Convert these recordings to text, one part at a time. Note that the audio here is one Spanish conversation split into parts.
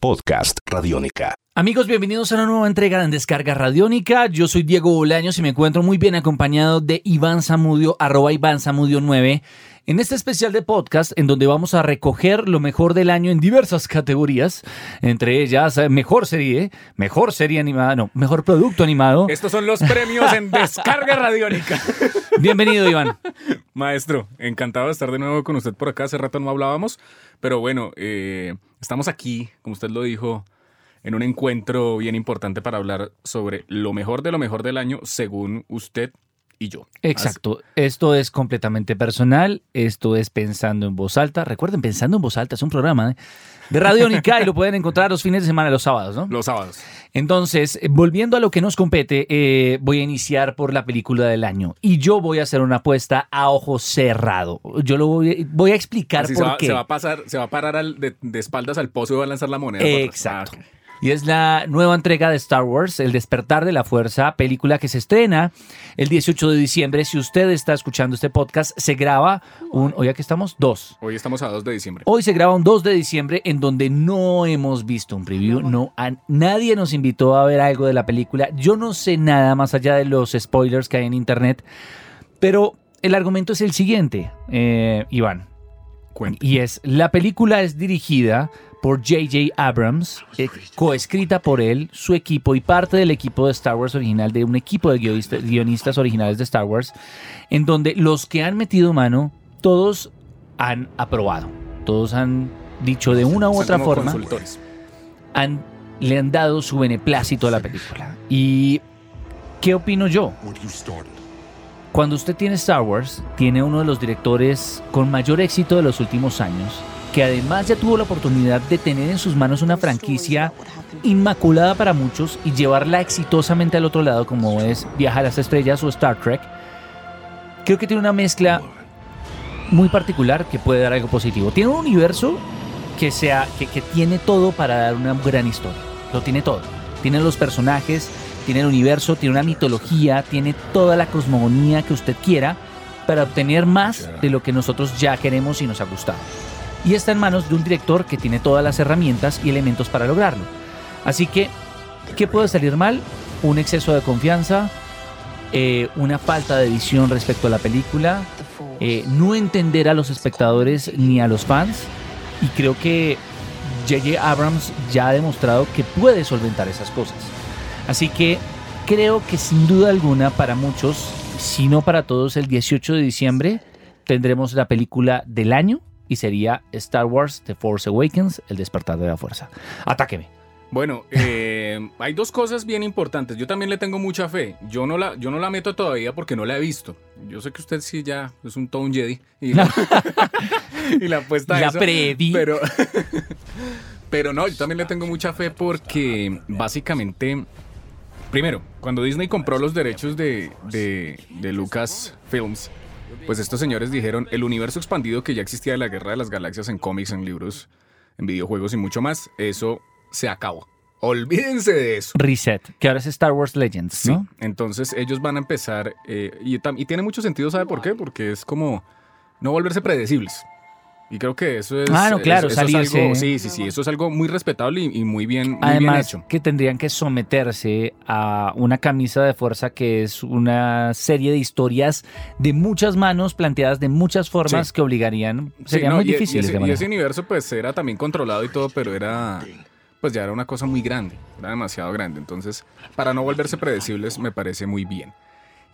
Podcast Radiónica. Amigos, bienvenidos a una nueva entrega de Descarga Radiónica. Yo soy Diego Bolaños y me encuentro muy bien acompañado de Iván Zamudio, arroba Iván Zamudio 9, en este especial de podcast en donde vamos a recoger lo mejor del año en diversas categorías, entre ellas eh, mejor serie, mejor serie animada, no, mejor producto animado. Estos son los premios en Descarga Radiónica. Bienvenido, Iván. Maestro, encantado de estar de nuevo con usted por acá. Hace rato no hablábamos, pero bueno, eh, estamos aquí, como usted lo dijo, en un encuentro bien importante para hablar sobre lo mejor de lo mejor del año según usted y yo. Exacto. Esto es completamente personal. Esto es pensando en voz alta. Recuerden, pensando en voz alta es un programa ¿eh? de Radiónica y lo pueden encontrar los fines de semana, los sábados, ¿no? Los sábados. Entonces, eh, volviendo a lo que nos compete, eh, voy a iniciar por la película del año y yo voy a hacer una apuesta a ojo cerrado. Yo lo voy, voy a explicar Así por se, va, qué. se va a pasar, se va a parar al- de, de espaldas al pozo y va a lanzar la moneda. Exacto. Ah. Y es la nueva entrega de Star Wars, El despertar de la fuerza, película que se estrena el 18 de diciembre. Si usted está escuchando este podcast, se graba un, hoy aquí estamos, dos. Hoy estamos a 2 de diciembre. Hoy se graba un 2 de diciembre en donde no hemos visto un preview, no a- nadie nos invitó a ver algo de la película. Yo no sé nada más allá de los spoilers que hay en internet, pero el argumento es el siguiente, eh, Iván. Cuente. Y es, la película es dirigida por J.J. Abrams, eh, coescrita por él, su equipo y parte del equipo de Star Wars original, de un equipo de guionista- guionistas originales de Star Wars, en donde los que han metido mano, todos han aprobado, todos han dicho de una u otra forma, han, le han dado su beneplácito a la película. ¿Y qué opino yo? Cuando usted tiene Star Wars, tiene uno de los directores con mayor éxito de los últimos años, que además ya tuvo la oportunidad de tener en sus manos una franquicia inmaculada para muchos y llevarla exitosamente al otro lado, como es Viajar a las Estrellas o Star Trek. Creo que tiene una mezcla muy particular que puede dar algo positivo. Tiene un universo que, sea, que, que tiene todo para dar una gran historia. Lo tiene todo. Tiene los personajes, tiene el universo, tiene una mitología, tiene toda la cosmogonía que usted quiera para obtener más de lo que nosotros ya queremos y nos ha gustado. Y está en manos de un director que tiene todas las herramientas y elementos para lograrlo. Así que, ¿qué puede salir mal? Un exceso de confianza, eh, una falta de visión respecto a la película, eh, no entender a los espectadores ni a los fans. Y creo que J.J. Abrams ya ha demostrado que puede solventar esas cosas. Así que creo que sin duda alguna para muchos, si no para todos, el 18 de diciembre tendremos la película del año y sería Star Wars The Force Awakens, El despertar de la fuerza. Atáqueme. Bueno, eh, hay dos cosas bien importantes. Yo también le tengo mucha fe. Yo no la, yo no la meto todavía porque no la he visto. Yo sé que usted sí ya es un Tone Jedi y la, y la apuesta a La eso, previ. Pero, pero no, yo también le tengo mucha fe porque básicamente, primero, cuando Disney compró los derechos de, de, de Lucas Films, pues estos señores dijeron el universo expandido que ya existía de la Guerra de las Galaxias en cómics, en libros, en videojuegos y mucho más, eso se acabó. Olvídense de eso. Reset, que ahora es Star Wars Legends, Sí, ¿no? entonces ellos van a empezar, eh, y, y tiene mucho sentido, ¿sabe por qué? Porque es como no volverse predecibles. Y creo que eso es... Ah, no, claro, eso, eso es salirse. algo, sí, sí, sí, eso es algo muy respetable y, y muy bien, muy bien Además, hecho. que tendrían que someterse a una camisa de fuerza que es una serie de historias de muchas manos planteadas de muchas formas Sí. que obligarían, Sí, no, muy y- y difíciles ese- y ese universo pues era también controlado y todo, pero era... Pues ya era una cosa muy grande, era demasiado grande. Entonces, para no volverse predecibles, me parece muy bien.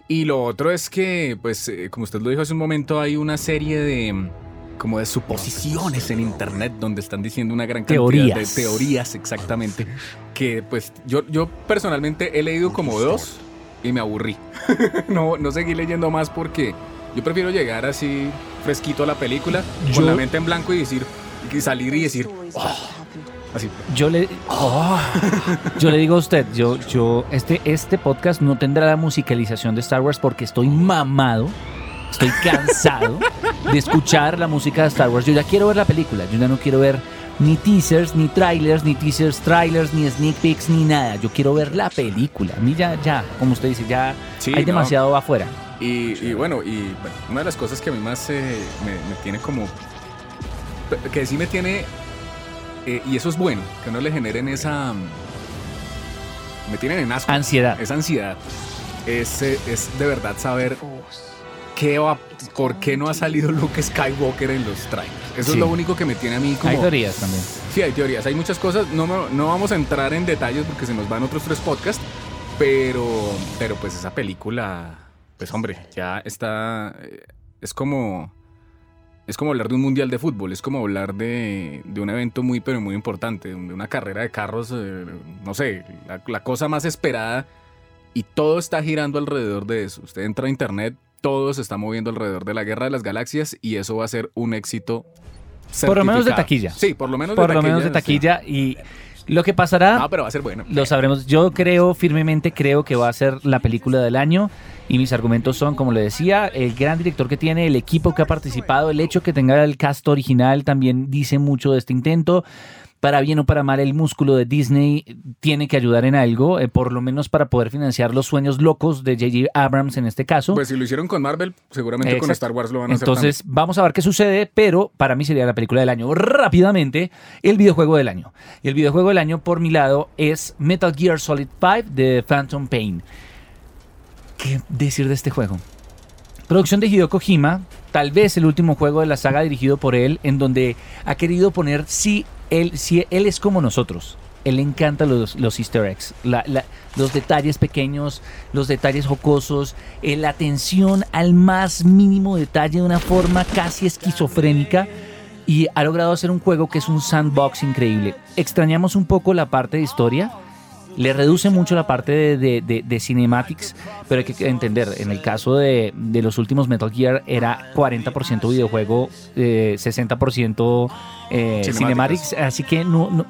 Y lo otro es que, pues, eh, como usted lo dijo hace un momento, hay una serie de como de suposiciones en internet donde están diciendo una gran cantidad Teorías. de teorías exactamente que pues yo, yo personalmente he leído como dos y me aburrí. no, no seguí leyendo más porque yo prefiero llegar así fresquito a la película Yo- con la mente en blanco y decir y salir y decir "Oh", así. Yo le, oh, yo le digo a usted, yo, yo, este, este podcast no tendrá la musicalización de Star Wars porque estoy mamado, estoy cansado de escuchar la música de Star Wars. Yo ya quiero ver la película, yo ya no quiero ver ni teasers, ni trailers, ni teasers, trailers, ni sneak peeks, ni nada. Yo quiero ver la película. A mí ya, ya, como usted dice, ya Sí, hay no. demasiado afuera. Y, y bueno, y bueno, una de las cosas que a mí más eh, me, me tiene como... Que sí me tiene eh, y eso es bueno, que no le generen esa... Me tienen en asco. Ansiedad. Esa ansiedad. Es, eh, es de verdad saber qué va, por qué no ha salido Luke Skywalker en los trailers. Eso Sí. es lo único que me tiene a mí como... Hay teorías también. Sí, hay teorías, hay muchas cosas. No, no vamos a entrar en detalles porque se nos van otros tres podcasts. Pero, pero pues esa película, pues hombre, ya está. eh, Es como. Es como hablar de un mundial de fútbol, es como hablar de, de un evento muy, pero muy importante, de una carrera de carros, eh, no sé, la, la cosa más esperada y todo está girando alrededor de eso. Usted entra a internet, todo se está moviendo alrededor de la guerra de las galaxias y eso va a ser un éxito. Por lo menos de taquilla. Sí, por lo menos Por de lo taquilla. menos de sí. taquilla. Y lo que pasará, Ah, pero va a ser bueno. lo sabremos. Yo creo firmemente, creo que va a ser la película del año. Y mis argumentos son, como le decía, el gran director que tiene, el equipo que ha participado, el hecho que tenga el cast original también dice mucho de este intento. Para bien o para mal, el músculo de Disney tiene que ayudar en algo, eh, por lo menos para poder financiar los sueños locos de J.J. Abrams en este caso. Pues si lo hicieron con Marvel, seguramente con. Star Wars lo van a hacer Entonces, vamos a ver qué sucede, pero para mí sería la película del año. Rápidamente, el videojuego del año. Y el videojuego del año, por mi lado, es Metal Gear Solid 5 de Phantom Pain. ¿Qué decir de este juego? Producción de Hideo Kojima, tal vez el último juego de la saga dirigido por él, en donde ha querido poner si él, si él es como nosotros. Él le encanta los, easter eggs, los detalles pequeños, los detalles jocosos, eh, la atención al más mínimo detalle de una forma casi esquizofrénica y ha logrado hacer un juego que es un sandbox increíble. Extrañamos un poco la parte de historia, le reduce mucho la parte de, de- de- de cinematics, pero hay que entender, en el caso de, de los últimos Metal Gear era 40% videojuego, eh, 60% eh, cinematics, así que no, no-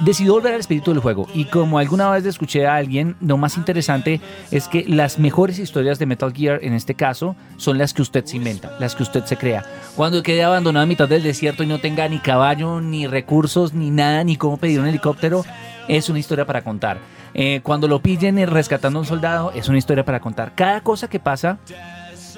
decidió volver al espíritu del juego. Y como alguna vez escuché a alguien, lo más interesante es que las mejores historias de Metal Gear, en este caso, son las que usted se inventa, las que usted se crea. Cuando quede abandonado a mitad del desierto y no tenga ni caballo, ni recursos, ni nada, ni cómo pedir un helicóptero, es una historia para contar. Eh, cuando lo pillen rescatando a un soldado, es una historia para contar. Cada cosa que pasa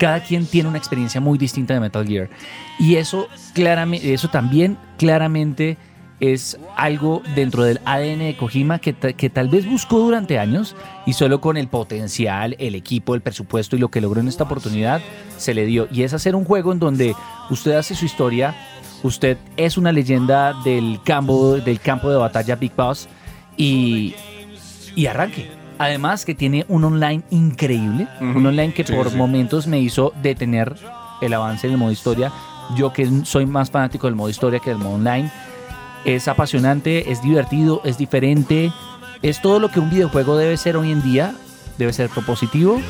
cada quien tiene una experiencia muy distinta de Metal Gear. Y eso, claramente, eso también claramente es algo dentro del ADN de Kojima que, que tal vez buscó durante años y solo con el potencial, el equipo, el presupuesto y lo que logró en esta oportunidad se le dio. Y es hacer un juego en donde usted hace su historia, usted es una leyenda del campo, del campo de batalla Big Boss y, y arranque. Además que tiene un online increíble, un online que Sí, por sí. momentos me hizo detener el avance del modo historia. Yo que soy más fanático del modo historia que del modo online. Es apasionante, es divertido, es diferente. Es todo lo que un videojuego debe ser hoy en día. Debe ser propositivo,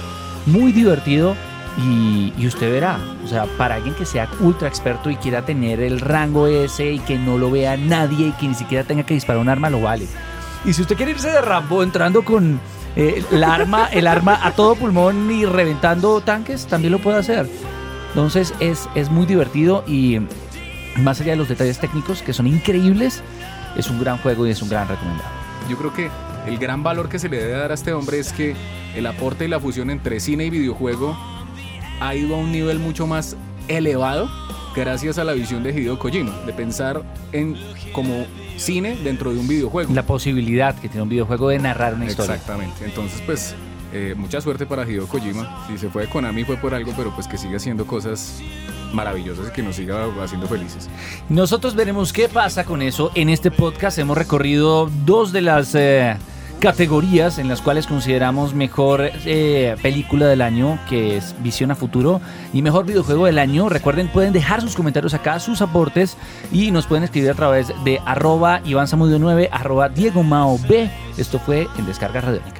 muy divertido y, usted verá. O sea, para alguien que sea ultra experto y quiera tener el rango ese y que no lo vea nadie y que ni siquiera tenga que disparar un arma, lo vale. Y si usted quiere irse de Rambo entrando con eh, el, arma, el arma a todo pulmón y reventando tanques, también lo puede hacer. Entonces es, es muy divertido y más allá de los detalles técnicos que son increíbles, es un gran juego y es un gran recomendado. Yo creo que el gran valor que se le debe dar a este hombre es que el aporte y la fusión entre cine y videojuego ha ido a un nivel mucho más elevado gracias a la visión de Hideo Kojima, de pensar en como cine dentro de un videojuego. La posibilidad que tiene un videojuego de narrar una historia. Exactamente. Entonces, pues, eh, mucha suerte para Hideo Kojima. Si se fue de Konami fue por algo, pero pues que siga haciendo cosas maravillosas y que nos siga haciendo felices. Nosotros veremos qué pasa con eso. En este podcast hemos recorrido dos de las eh, categorías en las cuales consideramos mejor eh, película del año, que es Visión a Futuro, y mejor videojuego del año. Recuerden, pueden dejar sus comentarios acá, sus aportes, y nos pueden escribir a través de arroba Iván Zamudio 9, arroba Diego Mao B. Esto fue en Descarga Radiónica.